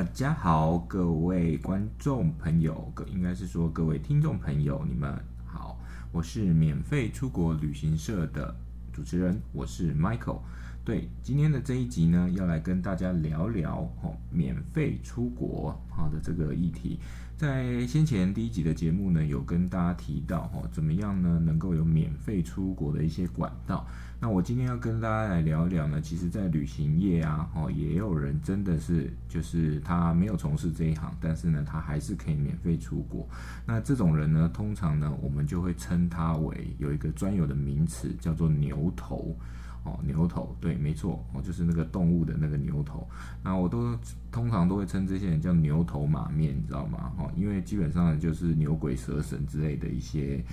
大家好，各位观众朋友，各应该是说各位听众朋友，你们好，我是免费出国旅行社的主持人，我是 Michael。对，今天的这一集呢，要来跟大家聊聊哦，免费出国好的这个议题。在先前第一集的节目呢，有跟大家提到哦，怎么样呢，能够有免费出国的一些管道。那我今天要跟大家来聊一聊呢，其实，在旅行业啊，哦，也有人真的是，就是他没有从事这一行，但是呢，他还是可以免费出国。那这种人呢，通常呢，我们就会称他为有一个专有的名词，叫做牛头。哦，牛头，对，没错，哦，就是那个动物的那个牛头。那我都通常都会称这些人叫牛头马面，你知道吗？哦，因为基本上就是牛鬼蛇神之类的一些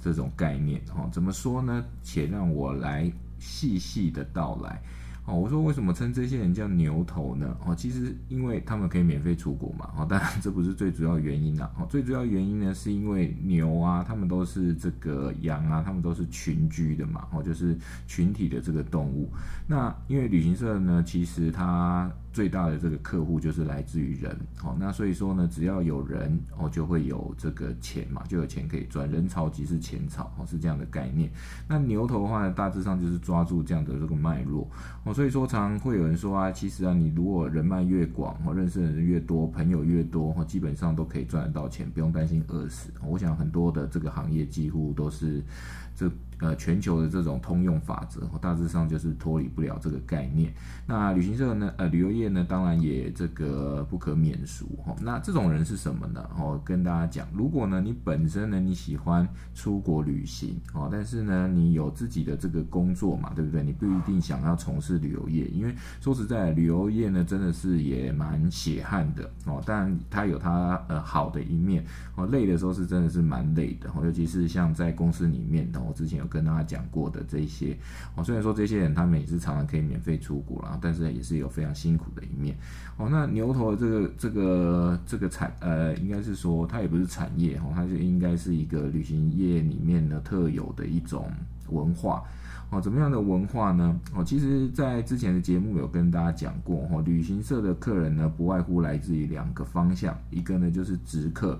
这种概念。哦，怎么说呢？且让我来细细的道来。哦，我说为什么称这些人叫牛头呢？哦，其实因为他们可以免费出国嘛。哦，当然这不是最主要原因啦。哦，最主要原因呢，是因为牛啊，他们都是这个羊啊，他们都是群居的嘛。哦，就是群体的这个动物。那因为旅行社呢，其实它。最大的这个客户就是来自于人，好，那所以说呢，只要有人哦，就会有这个钱嘛，就有钱可以赚，人潮即是钱潮，哦，是这样的概念。那牛头的话呢，大致上就是抓住这样的这个脉络，哦，所以说常会有人说啊，其实啊，你如果人脉越广，哦，认识的人越多，朋友越多，哦，基本上都可以赚得到钱，不用担心饿死。我想很多的这个行业几乎都是这。呃，全球的这种通用法则，大致上就是脱离不了这个概念。那旅行社呢？呃，旅游业呢，当然也这个不可免俗哈。那这种人是什么呢？哦，跟大家讲，如果呢你本身呢你喜欢出国旅行哦，但是呢你有自己的这个工作嘛，对不对？你不一定想要从事旅游业，因为说实在，旅游业呢真的是也蛮血汗的哦。但它有它呃好的一面哦，累的时候是真的是蛮累的哦，尤其是像在公司里面的，我之前有。跟大家讲过的这些，哦，虽然说这些人他们也是常常可以免费出国啦，但是也是有非常辛苦的一面。哦，那牛头的这个这个这个产，呃，应该是说它也不是产业，哦，它就应该是一个旅行业里面呢特有的一种文化。哦，怎么样的文化呢？哦，其实，在之前的节目有跟大家讲过，哦，旅行社的客人呢，不外乎来自于两个方向，一个呢就是直客，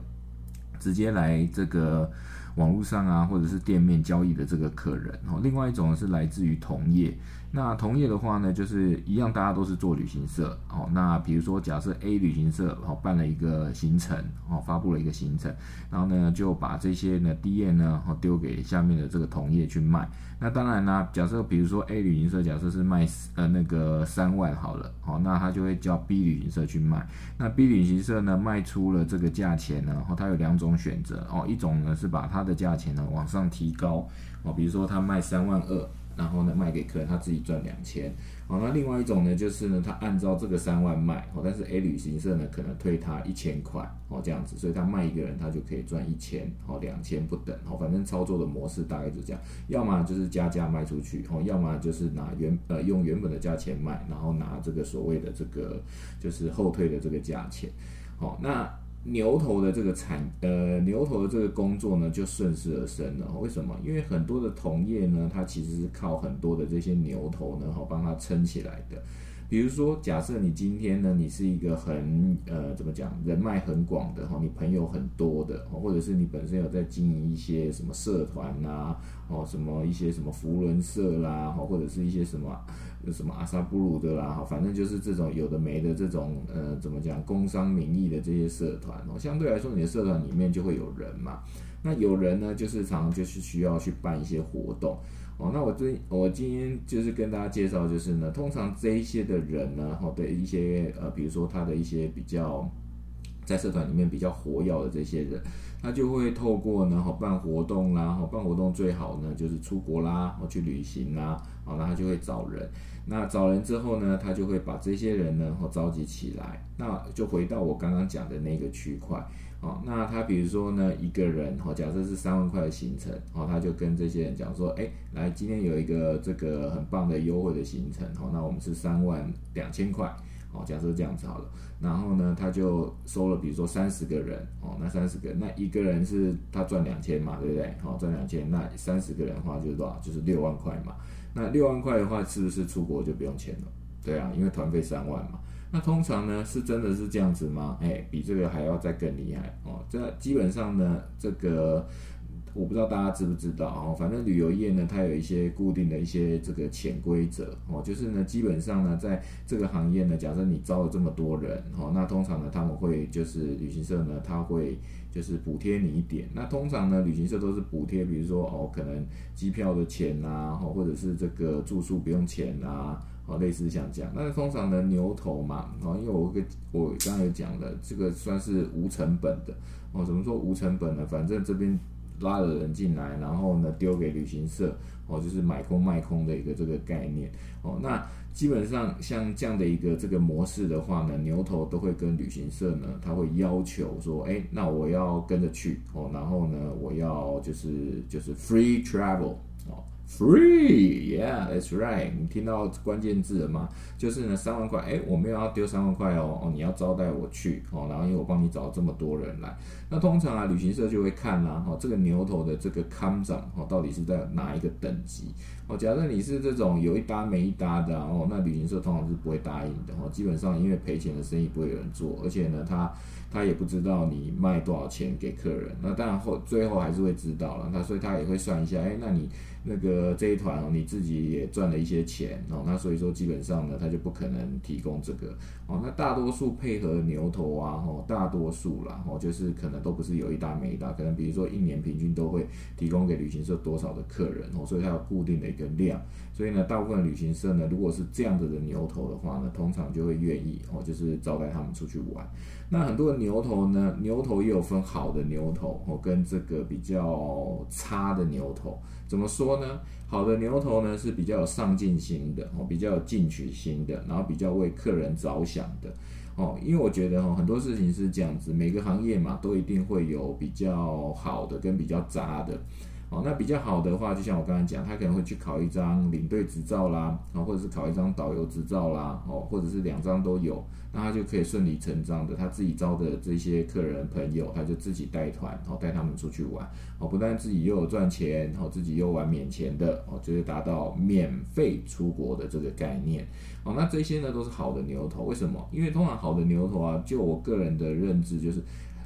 直接来这个。网络上啊，或者是店面交易的这个客人，哦，另外一种是来自于同业。那同业的话呢，就是一样，大家都是做旅行社，哦，那比如说假设 A 旅行社哦办了一个行程，哦发布了一个行程，然后呢就把这些呢 D 页呢哦丢给下面的这个同业去卖。那当然呢，假设比如说 A 旅行社假设是卖呃那个三万好了，哦，那他就会叫 B 旅行社去卖。那 B 旅行社呢卖出了这个价钱呢，然后他有两种选择，哦，一种呢是把它的价钱呢往上提高，哦，比如说他卖三万二。然后呢，卖给客人，他自己赚两千。好，那另外一种呢，就是呢，他按照这个三万卖，哦，但是 A 旅行社呢，可能退他一千块，哦，这样子，所以他卖一个人，他就可以赚一千，哦，两千不等，哦，反正操作的模式大概就这样，要么就是加价卖出去，哦，要么就是拿原呃用原本的价钱卖，然后拿这个所谓的这个就是后退的这个价钱，好，那。牛头的这个产呃牛头的这个工作呢，就顺势而生了。为什么？因为很多的同业呢，它其实是靠很多的这些牛头呢，哈，帮它撑起来的。比如说，假设你今天呢，你是一个很呃怎么讲，人脉很广的哈，你朋友很多的，或者是你本身有在经营一些什么社团呐，哦，什么一些什么福伦社啦，或者是一些什么。什么阿萨布鲁的啦，哈，反正就是这种有的没的这种，呃，怎么讲，工商名义的这些社团哦，相对来说，你的社团里面就会有人嘛。那有人呢，就是常常就是需要去办一些活动哦。那我最我今天就是跟大家介绍，就是呢，通常这一些的人呢，哈，对一些呃，比如说他的一些比较在社团里面比较活跃的这些人。他就会透过呢，好办活动啦，好办活动最好呢就是出国啦，哦去旅行啦，好，那他就会找人。那找人之后呢，他就会把这些人呢，哦召集起来。那就回到我刚刚讲的那个区块，哦，那他比如说呢，一个人，哦假设是三万块的行程，哦他就跟这些人讲说，哎，来今天有一个这个很棒的优惠的行程，哦那我们是三万两千块。哦，假设这样子好了，然后呢，他就收了，比如说三十个人，哦，那三十个，那一个人是他赚两千嘛，对不对？好，赚两千，那三十个人的话就是多少？就是六万块嘛。那六万块的话，是不是出国就不用钱了？对啊，因为团费三万嘛。那通常呢是真的是这样子吗？哎，比这个还要再更厉害哦。这基本上呢，这个。我不知道大家知不知道哦，反正旅游业呢，它有一些固定的一些这个潜规则哦，就是呢，基本上呢，在这个行业呢，假设你招了这么多人哦，那通常呢，他们会就是旅行社呢，他会就是补贴你一点。那通常呢，旅行社都是补贴，比如说哦，可能机票的钱呐，或者是这个住宿不用钱啊，哦，类似像这样。那通常呢，牛头嘛，哦，因为我跟我刚才讲了，这个算是无成本的哦。怎么说无成本呢？反正这边。拉了人进来，然后呢丢给旅行社，哦，就是买空卖空的一个这个概念，哦，那基本上像这样的一个这个模式的话呢，牛头都会跟旅行社呢，他会要求说，哎，那我要跟着去，哦，然后呢，我要就是就是 free travel，Free, yeah, that's right. 你听到关键字了吗？就是呢，三万块，哎，我没有要丢三万块哦，哦，你要招待我去哦，然后因为我帮你找这么多人来，那通常啊，旅行社就会看啦，哈，这个牛头的这个康长，哦，到底是在哪一个等级？哦，假设你是这种有一搭没一搭的哦，那旅行社通常是不会答应的哦，基本上因为赔钱的生意不会有人做，而且呢，他他也不知道你卖多少钱给客人，那当然后最后还是会知道了，那所以他也会算一下，哎，那你。那个这一团哦，你自己也赚了一些钱哦，那所以说基本上呢，他就不可能提供这个哦。那大多数配合牛头啊，哦，大多数啦，哦，就是可能都不是有一搭没一搭，可能比如说一年平均都会提供给旅行社多少的客人哦，所以它有固定的一个量。所以呢，大部分旅行社呢，如果是这样子的牛头的话呢，通常就会愿意哦，就是招待他们出去玩。那很多牛头呢，牛头也有分好的牛头哦，跟这个比较差的牛头。怎么说呢？好的牛头呢是比较有上进心的哦，比较有进取心的，然后比较为客人着想的哦。因为我觉得哈，很多事情是这样子，每个行业嘛都一定会有比较好的跟比较渣的哦。那比较好的话，就像我刚才讲，他可能会去考一张领队执照啦，哦或者是考一张导游执照啦，哦，或者是两张都有。那他就可以顺理成章的，他自己招的这些客人朋友，他就自己带团，然后带他们出去玩，哦，不但自己又有赚钱，然后自己又玩免钱的，哦，就是达到免费出国的这个概念，哦，那这些呢都是好的牛头，为什么？因为通常好的牛头啊，就我个人的认知就是。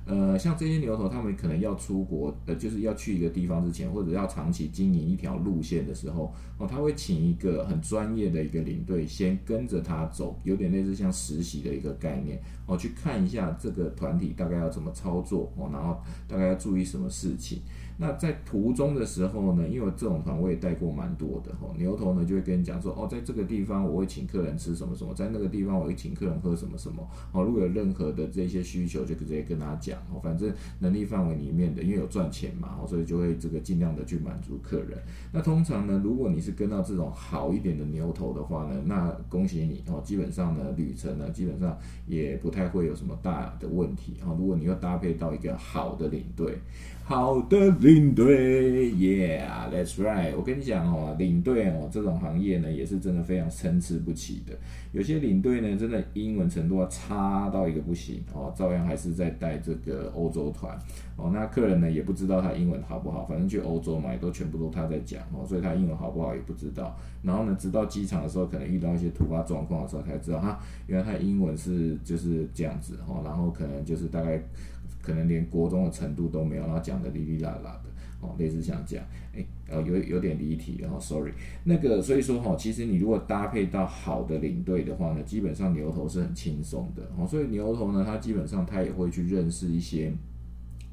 呃，像这些牛头，他们可能要出国，呃，就是要去一个地方之前，或者要长期经营一条路线的时候，哦，他会请一个很专业的一个领队，先跟着他走，有点类似像实习的一个概念，哦，去看一下这个团体大概要怎么操作，哦，然后大概要注意什么事情。那在途中的时候呢，因为这种团我也带过蛮多的哈，牛头呢就会跟你讲说，哦，在这个地方我会请客人吃什么什么，在那个地方我会请客人喝什么什么，哦，如果有任何的这些需求，就直接跟他讲，哦，反正能力范围里面的，因为有赚钱嘛，哦，所以就会这个尽量的去满足客人。那通常呢，如果你是跟到这种好一点的牛头的话呢，那恭喜你哦，基本上呢旅程呢基本上也不太会有什么大的问题哦。如果你要搭配到一个好的领队。好的领队，Yeah，that's right。我跟你讲哦，领队哦，这种行业呢，也是真的非常参差不齐的。有些领队呢，真的英文程度差到一个不行哦，照样还是在带这个欧洲团哦。那客人呢，也不知道他英文好不好，反正去欧洲嘛，也都全部都他在讲哦，所以他英文好不好也不知道。然后呢，直到机场的时候，可能遇到一些突发状况的时候，才知道哈，原来他英文是就是这样子哦。然后可能就是大概。可能连国中的程度都没有，然后讲的哩哩啦啦的，哦，类似像这样，哎，呃，有有点离题，然后 sorry，那个，所以说哈，其实你如果搭配到好的领队的话呢，基本上牛头是很轻松的，哦，所以牛头呢，他基本上他也会去认识一些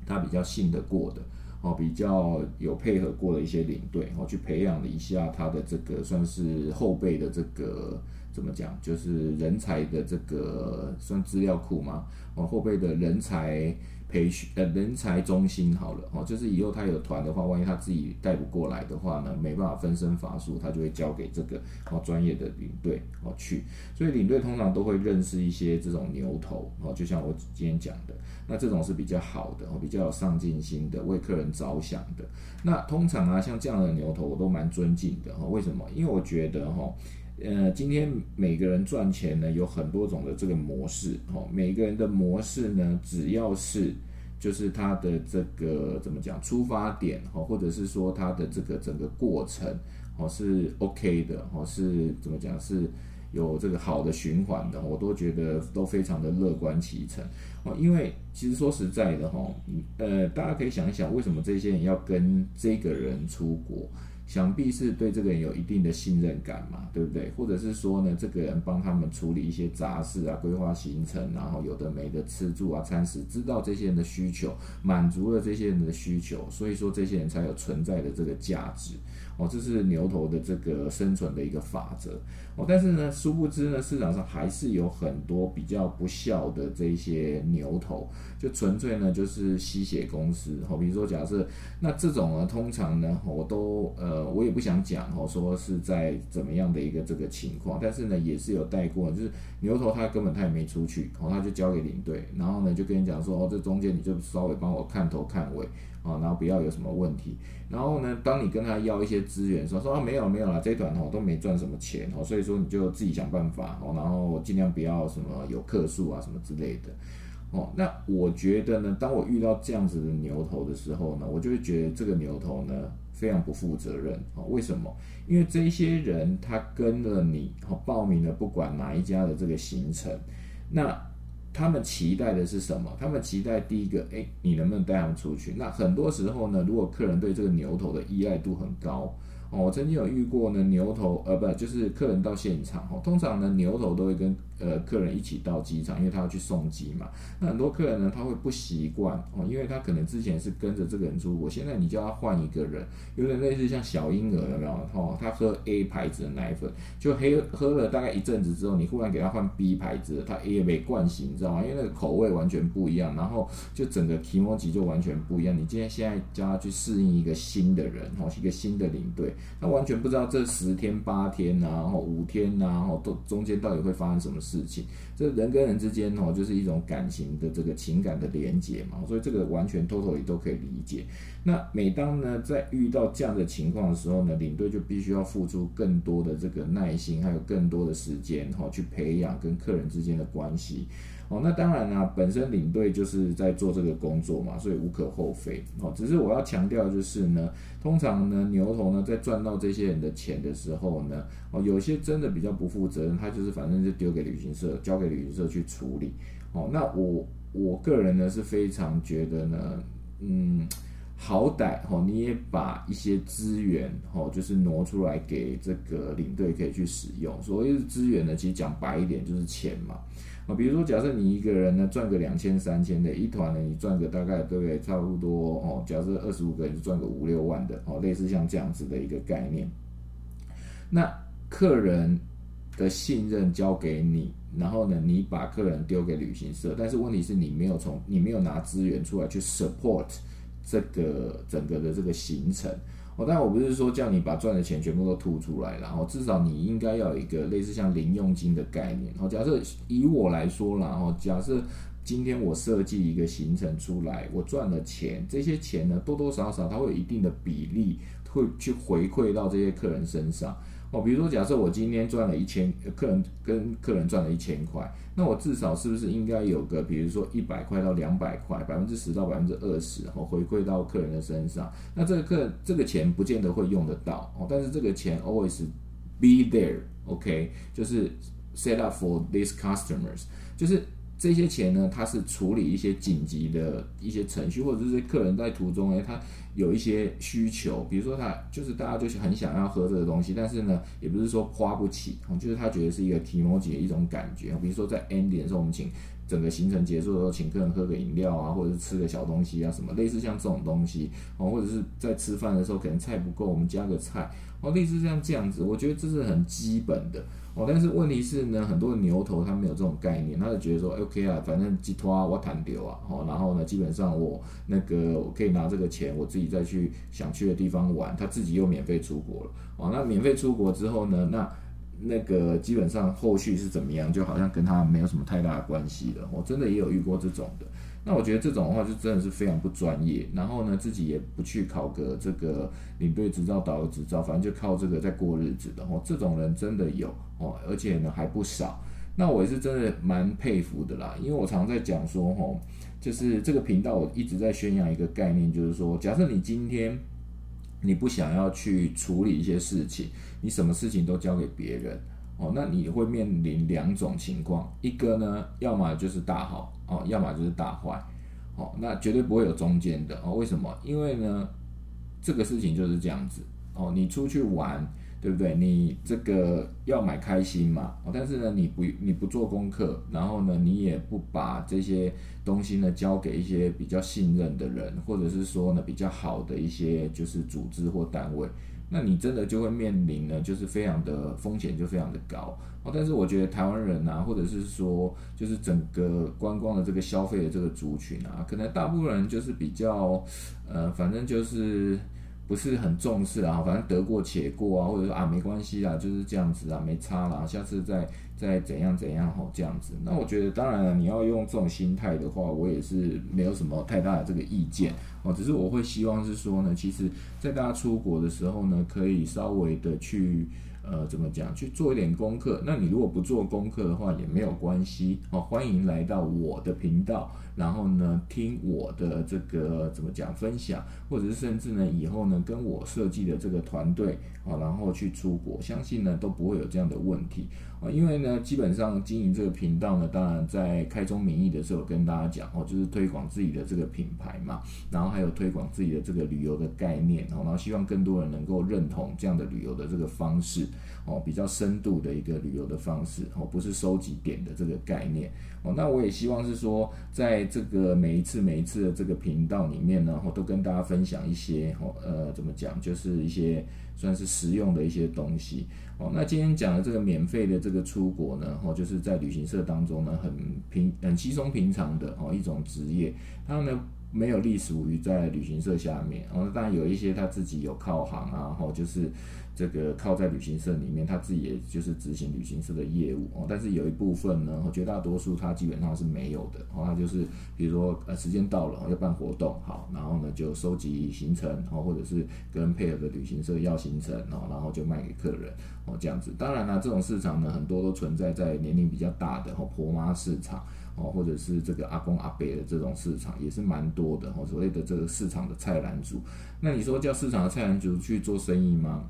他比较信得过的，哦，比较有配合过的一些领队，哦，去培养了一下他的这个算是后备的这个。怎么讲？就是人才的这个算资料库吗？哦，后备的人才培训呃人才中心好了哦，就是以后他有团的话，万一他自己带不过来的话呢，没办法分身乏术，他就会交给这个哦专业的领队哦去。所以领队通常都会认识一些这种牛头哦，就像我今天讲的，那这种是比较好的哦，比较有上进心的，为客人着想的。那通常啊，像这样的牛头我都蛮尊敬的哈。为什么？因为我觉得哈。呃，今天每个人赚钱呢，有很多种的这个模式，哦，每个人的模式呢，只要是就是他的这个怎么讲出发点，哦，或者是说他的这个整个过程，哦，是 OK 的，哦，是怎么讲是有这个好的循环的，我都觉得都非常的乐观其成哦。因为其实说实在的哈，呃，大家可以想一想，为什么这些人要跟这个人出国？想必是对这个人有一定的信任感嘛，对不对？或者是说呢，这个人帮他们处理一些杂事啊，规划行程，然后有的没的吃住啊、餐食，知道这些人的需求，满足了这些人的需求，所以说这些人才有存在的这个价值。哦，这是牛头的这个生存的一个法则哦。但是呢，殊不知呢，市场上还是有很多比较不孝的这些牛头，就纯粹呢就是吸血公司。哦，比如说假设那这种呢，通常呢，我都呃，我也不想讲哦，说是在怎么样的一个这个情况，但是呢，也是有带过，就是牛头他根本他也没出去，哦，他就交给领队，然后呢就跟你讲说，哦，这中间你就稍微帮我看头看尾。哦，然后不要有什么问题。然后呢，当你跟他要一些资源，说说啊没有没有了，这一团哦都没赚什么钱哦，所以说你就自己想办法哦，然后尽量不要什么有客数啊什么之类的哦。那我觉得呢，当我遇到这样子的牛头的时候呢，我就会觉得这个牛头呢非常不负责任哦。为什么？因为这些人他跟了你，哦报名了不管哪一家的这个行程，那。他们期待的是什么？他们期待第一个，哎，你能不能带他们出去？那很多时候呢，如果客人对这个牛头的依赖度很高。哦，我曾经有遇过呢，牛头呃不就是客人到现场哦，通常呢牛头都会跟呃客人一起到机场，因为他要去送机嘛。那很多客人呢他会不习惯哦，因为他可能之前是跟着这个人出国，现在你叫他换一个人，有点类似像小婴儿有没有？哦，他喝 A 牌子的奶粉，就喝喝了大概一阵子之后，你忽然给他换 B 牌子，他 A 没惯性，你知道吗？因为那个口味完全不一样，然后就整个提摩吉就完全不一样。你今天现在叫他去适应一个新的人，哦，一个新的领队。他完全不知道这十天八天呐，然后五天呐，然后都中间到底会发生什么事事情。这人跟人之间哦，就是一种感情的这个情感的连接嘛，所以这个完全 totally 都可以理解。那每当呢在遇到这样的情况的时候呢，领队就必须要付出更多的这个耐心，还有更多的时间哈，去培养跟客人之间的关系。哦，那当然啦，本身领队就是在做这个工作嘛，所以无可厚非。哦，只是我要强调就是呢，通常呢，牛头呢在赚到这些人的钱的时候呢，哦，有些真的比较不负责任，他就是反正就丢给旅行社，交给旅行社去处理。哦，那我我个人呢是非常觉得呢，嗯，好歹哦，你也把一些资源哦，就是挪出来给这个领队可以去使用。所谓的资源呢，其实讲白一点就是钱嘛。啊，比如说，假设你一个人呢赚个两千、三千的，一团呢你赚个大概对不对？差不多哦。假设二十五个人赚个五六万的哦，类似像这样子的一个概念。那客人的信任交给你，然后呢，你把客人丢给旅行社，但是问题是你没有从你没有拿资源出来去 support 这个整个的这个行程。哦，但我不是说叫你把赚的钱全部都吐出来，然后至少你应该要有一个类似像零佣金的概念。哦，假设以我来说然后假设今天我设计一个行程出来，我赚了钱，这些钱呢多多少少它会有一定的比例会去回馈到这些客人身上。哦，比如说，假设我今天赚了一千，客人跟客人赚了一千块，那我至少是不是应该有个，比如说一百块到两百块，百分之十到百分之二十，哦，回馈到客人的身上。那这个客这个钱不见得会用得到，哦，但是这个钱 always be there，OK，就是 set up for these customers，就是。这些钱呢，它是处理一些紧急的一些程序，或者是客人在途中哎，他有一些需求，比如说他就是大家就是很想要喝这个东西，但是呢，也不是说花不起，就是他觉得是一个提摩吉的一种感觉。比如说在 ending 的时候，我们请整个行程结束的时候，请客人喝个饮料啊，或者是吃个小东西啊，什么类似像这种东西哦，或者是在吃饭的时候可能菜不够，我们加个菜哦，类似像这样子，我觉得这是很基本的。哦，但是问题是呢，很多牛头他没有这种概念，他就觉得说，OK 啊，反正寄托啊，我谈丢啊，哦，然后呢，基本上我那个我可以拿这个钱，我自己再去想去的地方玩，他自己又免费出国了，哦，那免费出国之后呢，那那个基本上后续是怎么样，就好像跟他没有什么太大的关系了。我真的也有遇过这种的。那我觉得这种的话就真的是非常不专业，然后呢自己也不去考个这个领队执照、导游执照，反正就靠这个在过日子的哦。这种人真的有哦，而且呢还不少。那我也是真的蛮佩服的啦，因为我常在讲说吼，就是这个频道我一直在宣扬一个概念，就是说，假设你今天你不想要去处理一些事情，你什么事情都交给别人。哦，那你会面临两种情况，一个呢，要么就是大好哦，要么就是大坏，哦，那绝对不会有中间的哦。为什么？因为呢，这个事情就是这样子哦，你出去玩。对不对？你这个要买开心嘛？哦，但是呢，你不你不做功课，然后呢，你也不把这些东西呢交给一些比较信任的人，或者是说呢比较好的一些就是组织或单位，那你真的就会面临呢就是非常的风险就非常的高哦。但是我觉得台湾人啊，或者是说就是整个观光的这个消费的这个族群啊，可能大部分人就是比较呃，反正就是。不是很重视啊，反正得过且过啊，或者说啊没关系啊，就是这样子啊，没差啦，下次再再怎样怎样吼这样子。那我觉得当然了，你要用这种心态的话，我也是没有什么太大的这个意见哦，只是我会希望是说呢，其实在大家出国的时候呢，可以稍微的去。呃，怎么讲？去做一点功课。那你如果不做功课的话，也没有关系哦。欢迎来到我的频道，然后呢，听我的这个怎么讲分享，或者是甚至呢，以后呢，跟我设计的这个团队啊，然后去出国，相信呢都不会有这样的问题啊。因为呢，基本上经营这个频道呢，当然在开宗明义的时候跟大家讲哦，就是推广自己的这个品牌嘛，然后还有推广自己的这个旅游的概念哦，然后希望更多人能够认同这样的旅游的这个方式。哦，比较深度的一个旅游的方式哦，不是收集点的这个概念哦。那我也希望是说，在这个每一次每一次的这个频道里面呢，我都跟大家分享一些哦，呃，怎么讲，就是一些算是实用的一些东西哦。那今天讲的这个免费的这个出国呢，哦，就是在旅行社当中呢，很平很稀松平常的哦一种职业，它呢没有隶属于在旅行社下面哦，当然有一些他自己有靠行啊，哦，就是。这个靠在旅行社里面，他自己也就是执行旅行社的业务哦。但是有一部分呢，绝大多数他基本上是没有的哦。他就是比如说呃时间到了要办活动好，然后呢就收集行程然哦，或者是跟配合的旅行社要行程哦，然后就卖给客人哦这样子。当然了，这种市场呢很多都存在在年龄比较大的哦婆妈市场哦，或者是这个阿公阿伯的这种市场也是蛮多的哦。所谓的这个市场的菜篮族，那你说叫市场的菜篮族去做生意吗？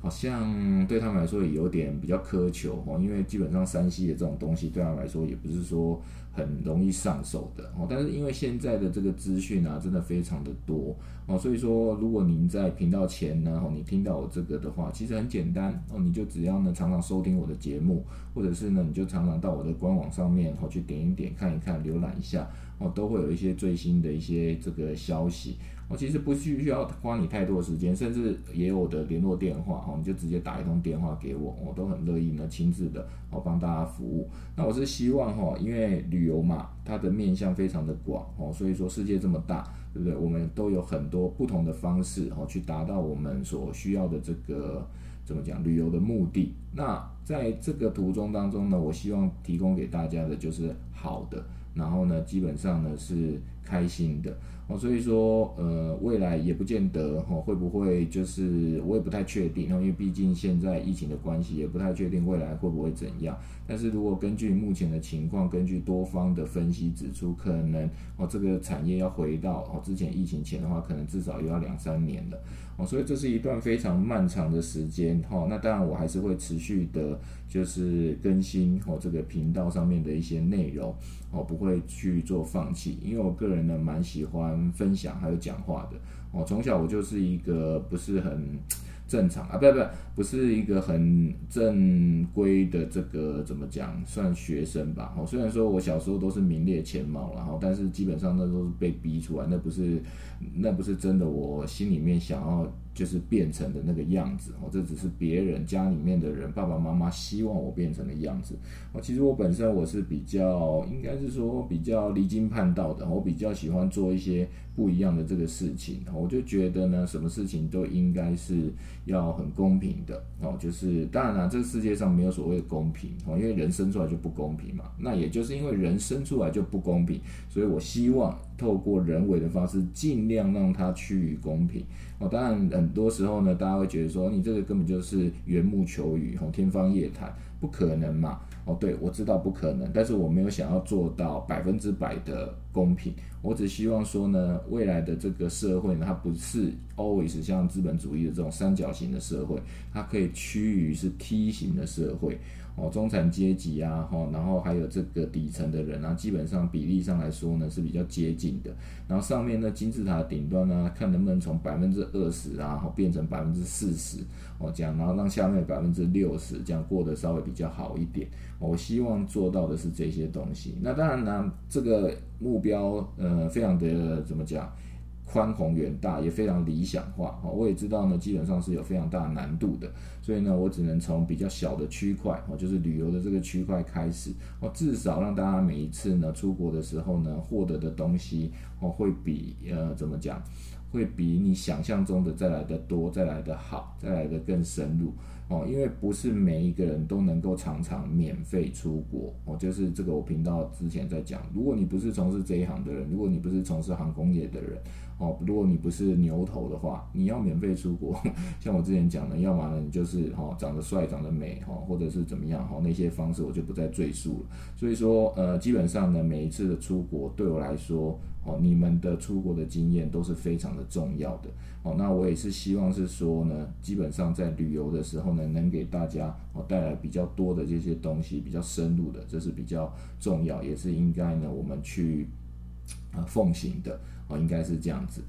好像对他们来说也有点比较苛求哦，因为基本上山西的这种东西对他们来说也不是说很容易上手的哦。但是因为现在的这个资讯啊，真的非常的多哦，所以说如果您在频道前呢，哦，你听到我这个的话，其实很简单哦，你就只要呢常常收听我的节目，或者是呢你就常常到我的官网上面哦去点一点看一看浏览一下哦，都会有一些最新的一些这个消息。我其实不需需要花你太多时间，甚至也有我的联络电话，哦，你就直接打一通电话给我，我都很乐意呢，亲自的哦帮大家服务。那我是希望哈，因为旅游嘛，它的面向非常的广哦，所以说世界这么大，对不对？我们都有很多不同的方式哦，去达到我们所需要的这个怎么讲旅游的目的。那在这个途中当中呢，我希望提供给大家的就是好的，然后呢，基本上呢是开心的。哦，所以说，呃，未来也不见得哈，会不会就是我也不太确定，因为毕竟现在疫情的关系，也不太确定未来会不会怎样。但是如果根据目前的情况，根据多方的分析指出，可能哦这个产业要回到哦之前疫情前的话，可能至少又要两三年了。哦，所以这是一段非常漫长的时间哈。那当然我还是会持续的，就是更新哦这个频道上面的一些内容。哦，不会去做放弃，因为我个人呢蛮喜欢分享还有讲话的。哦，从小我就是一个不是很正常啊，不不，不是一个很正规的这个怎么讲，算学生吧。哦，虽然说我小时候都是名列前茅，然后但是基本上那都是被逼出来，那不是那不是真的，我心里面想要。就是变成的那个样子哦，这只是别人家里面的人爸爸妈妈希望我变成的样子哦。其实我本身我是比较，应该是说比较离经叛道的，我比较喜欢做一些不一样的这个事情。我就觉得呢，什么事情都应该是要很公平的哦。就是当然了，这个世界上没有所谓的公平哦，因为人生出来就不公平嘛。那也就是因为人生出来就不公平，所以我希望透过人为的方式，尽量让它趋于公平。哦，当然很多时候呢，大家会觉得说你这个根本就是缘木求鱼，哦，天方夜谭，不可能嘛。哦，对我知道不可能，但是我没有想要做到百分之百的公平，我只希望说呢，未来的这个社会呢，它不是 always 像资本主义的这种三角形的社会，它可以趋于是梯形的社会。哦，中产阶级啊，哈，然后还有这个底层的人啊，基本上比例上来说呢是比较接近的。然后上面呢金字塔顶端呢，看能不能从百分之二十啊，变成百分之四十哦，这样，然后让下面百分之六十这样过得稍微比较好一点。我希望做到的是这些东西。那当然呢，这个目标呃非常的怎么讲？宽宏远大也非常理想化，我也知道呢，基本上是有非常大难度的，所以呢，我只能从比较小的区块，哦，就是旅游的这个区块开始，哦，至少让大家每一次呢出国的时候呢，获得的东西，哦，会比呃怎么讲，会比你想象中的再来的多，再来的好，再来的更深入。哦，因为不是每一个人都能够常常免费出国哦，就是这个我频道之前在讲，如果你不是从事这一行的人，如果你不是从事航空业的人，哦，如果你不是牛头的话，你要免费出国，像我之前讲的，要么呢你就是是哈长得帅、长得美哈，或者是怎么样哈，那些方式我就不再赘述了。所以说，呃，基本上呢，每一次的出国对我来说。哦，你们的出国的经验都是非常的重要的。哦，那我也是希望是说呢，基本上在旅游的时候呢，能给大家哦带来比较多的这些东西，比较深入的，这是比较重要，也是应该呢我们去啊奉行的。哦，应该是这样子。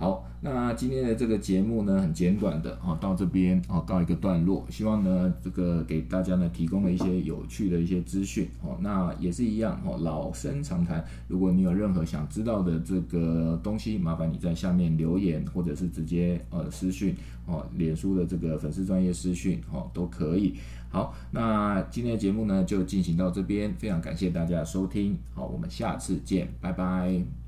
好，那今天的这个节目呢，很简短的哦，到这边哦，告一个段落。希望呢，这个给大家呢提供了一些有趣的一些资讯哦。那也是一样哦，老生常谈。如果你有任何想知道的这个东西，麻烦你在下面留言，或者是直接呃私讯哦，脸书的这个粉丝专业私讯哦都可以。好，那今天的节目呢就进行到这边，非常感谢大家的收听。好，我们下次见，拜拜。